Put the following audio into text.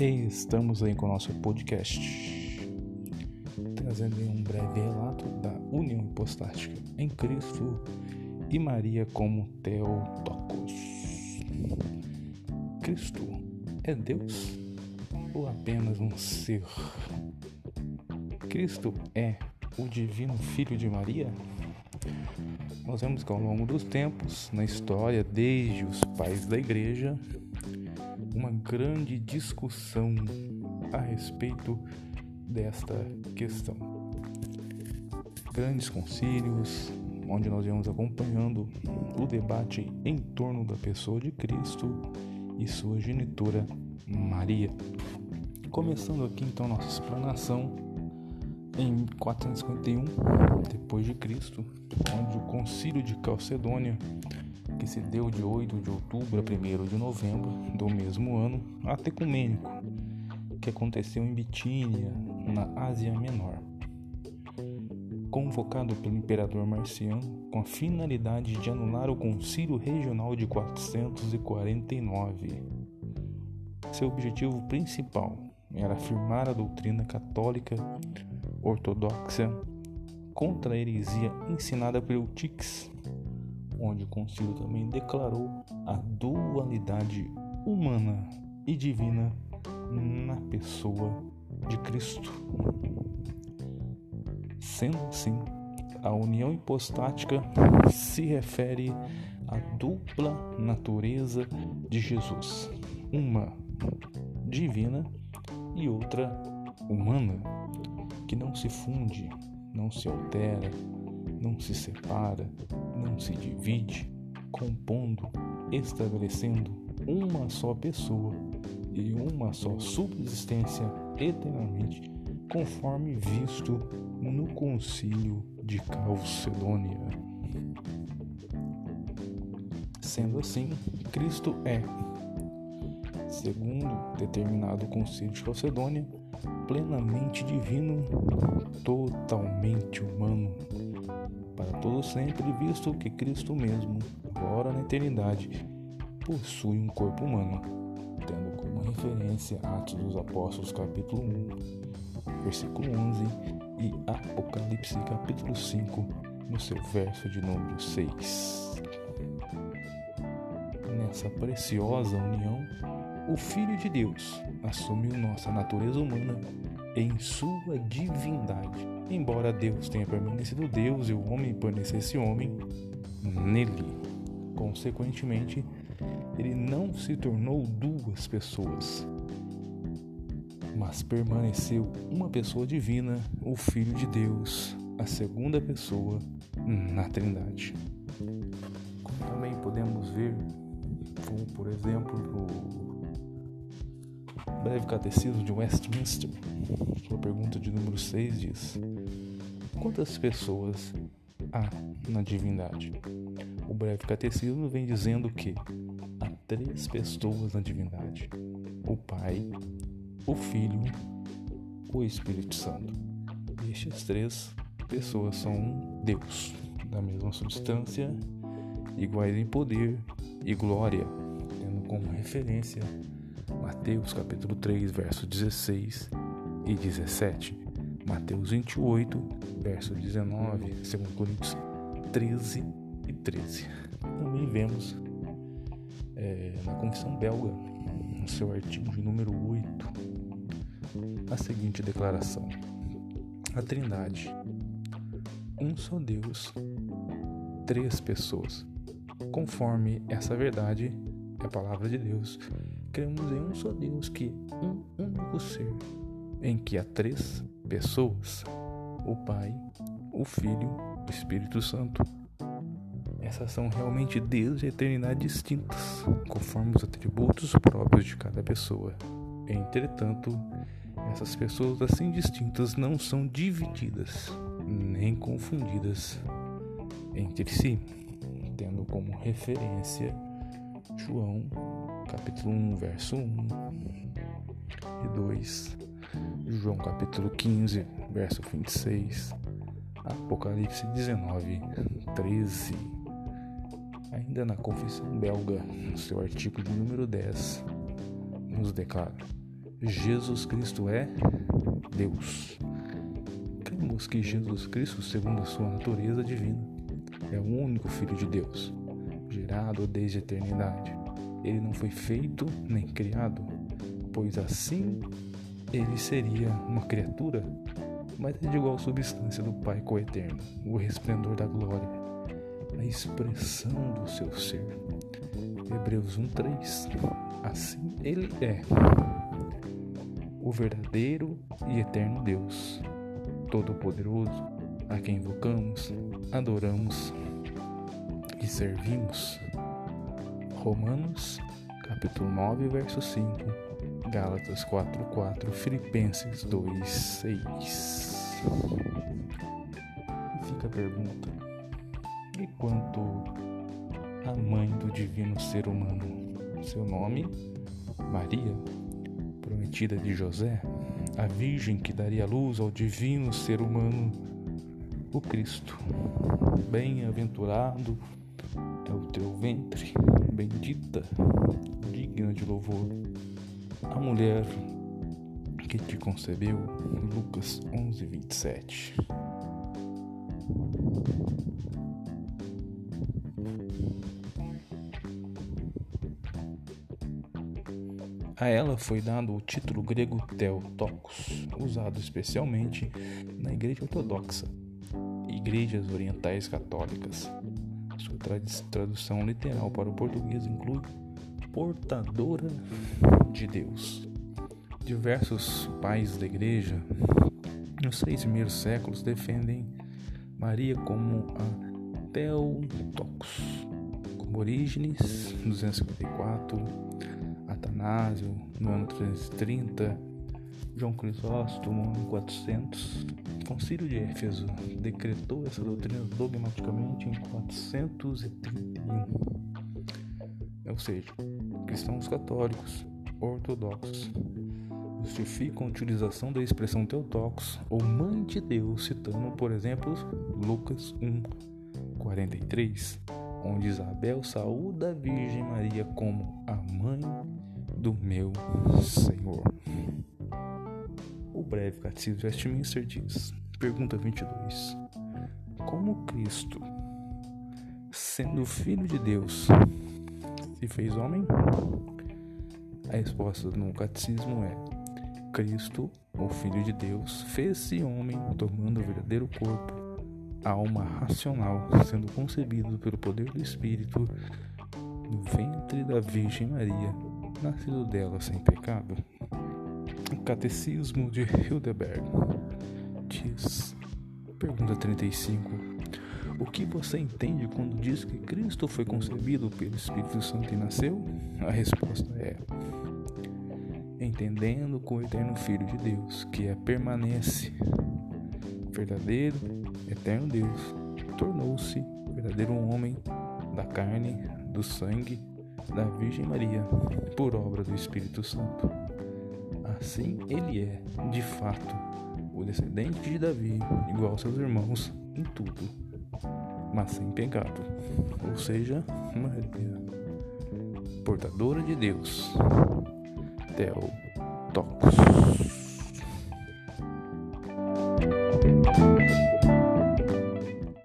Estamos aí com o nosso podcast, trazendo um breve relato da união hipostática em Cristo e Maria como Teotocos. Cristo é Deus ou apenas um ser? Cristo é o divino Filho de Maria? Nós vemos que ao longo dos tempos, na história, desde os pais da igreja, uma grande discussão a respeito desta questão. Grandes concílios, onde nós vamos acompanhando o debate em torno da pessoa de Cristo e sua genitora Maria. Começando aqui então nossa explanação em 451 depois de Cristo, onde o Concílio de Calcedônia que se deu de 8 de outubro a 1 de novembro do mesmo ano até Ecumênico, que aconteceu em Bitínia, na Ásia Menor. Convocado pelo imperador Marciano com a finalidade de anular o Concílio Regional de 449. Seu objetivo principal era afirmar a doutrina católica ortodoxa contra a heresia ensinada por Eutix onde o concílio também declarou a dualidade humana e divina na pessoa de Cristo. Sendo assim, a união hipostática se refere à dupla natureza de Jesus, uma divina e outra humana, que não se funde, não se altera, não se separa, não se divide, compondo, estabelecendo uma só pessoa e uma só subsistência eternamente, conforme visto no Concílio de Calcedônia. Sendo assim, Cristo é, segundo determinado Concílio de Calcedônia, plenamente divino, totalmente humano, todo sempre, visto que Cristo mesmo, agora na eternidade, possui um corpo humano, tendo como referência Atos dos Apóstolos capítulo 1, versículo 11 e Apocalipse capítulo 5, no seu verso de número 6. Nessa preciosa união, o Filho de Deus assumiu nossa natureza humana em sua divindade embora Deus tenha permanecido Deus e o homem permanecesse homem nele. Consequentemente, ele não se tornou duas pessoas, mas permaneceu uma pessoa divina, o Filho de Deus, a segunda pessoa na Trindade. Como também podemos ver, como por exemplo, no Breve Catecismo de Westminster, sua pergunta de número 6 diz: Quantas pessoas há na divindade? O Breve Catecismo vem dizendo que há três pessoas na divindade: o Pai, o Filho, o Espírito Santo. Estes três pessoas são um Deus, da mesma substância, iguais em poder e glória, tendo como referência Mateus capítulo 3, verso 16 e 17, Mateus 28, verso 19, 2 Coríntios 13 e 13. Também vemos é, na Confissão Belga, no seu artigo de número 8, a seguinte declaração: A Trindade, um só Deus, três pessoas. Conforme essa verdade, é a palavra de Deus, cremos em um só Deus que um único ser, em que há três pessoas: o Pai, o Filho, o Espírito Santo. Essas são realmente Deus e a eternidade distintas, conforme os atributos próprios de cada pessoa. Entretanto, essas pessoas assim distintas não são divididas nem confundidas entre si, tendo como referência João capítulo 1, verso 1 e 2, João capítulo 15, verso 26, Apocalipse 19, 13. Ainda na Confissão Belga, no seu artigo de número 10, nos declara: Jesus Cristo é Deus. Cremos que Jesus Cristo, segundo a sua natureza divina, é o único Filho de Deus, gerado desde a eternidade. Ele não foi feito nem criado, pois assim ele seria uma criatura, mas é de igual substância do Pai coeterno, o resplendor da glória, a expressão do seu ser. Hebreus 1:3 Assim ele é o verdadeiro e eterno Deus, Todo-Poderoso, a quem invocamos, adoramos e servimos. Romanos, capítulo 9, verso 5, Gálatas 4, 4, Filipenses 2, 6. E fica a pergunta: e quanto a mãe do divino ser humano? Seu nome? Maria? prometida de José, a virgem que daria luz ao divino ser humano, o Cristo. Bem-aventurado é o teu ventre, bendita, digna de louvor. A mulher que te concebeu, Lucas 11, 27. A ela foi dado o título grego Theotokos, usado especialmente na Igreja Ortodoxa igrejas orientais católicas. Sua tradução literal para o português inclui portadora de Deus. Diversos pais da igreja nos seis primeiros séculos defendem Maria como a Theotokos, como Orígenes 254 Atanásio no ano 330, João Crisóstomo ano 400. O Concílio de Éfeso decretou essa doutrina dogmaticamente em 431. Ou seja, cristãos católicos ortodoxos justificam a utilização da expressão Teotocos ou Mãe de Deus, citando, por exemplo, Lucas 1, 43, onde Isabel saúda a Virgem Maria como a mãe do meu Senhor. O breve Catecismo de Westminster diz, pergunta 22, como Cristo, sendo Filho de Deus, se fez homem? A resposta no Catecismo é, Cristo, o Filho de Deus, fez-se homem tomando o verdadeiro corpo, alma racional, sendo concebido pelo poder do Espírito no ventre da Virgem Maria nascido dela sem pecado? Catecismo de Hildeberg diz, pergunta 35, o que você entende quando diz que Cristo foi concebido pelo Espírito Santo e nasceu? A resposta é: entendendo com o eterno Filho de Deus, que é permanece, verdadeiro, eterno Deus, tornou-se verdadeiro homem da carne, do sangue da Virgem Maria, por obra do Espírito Santo. Assim, ele é, de fato, o descendente de Davi, igual aos seus irmãos em tudo, mas sem pecado. Ou seja, Maria, portadora de Deus. Theotokos.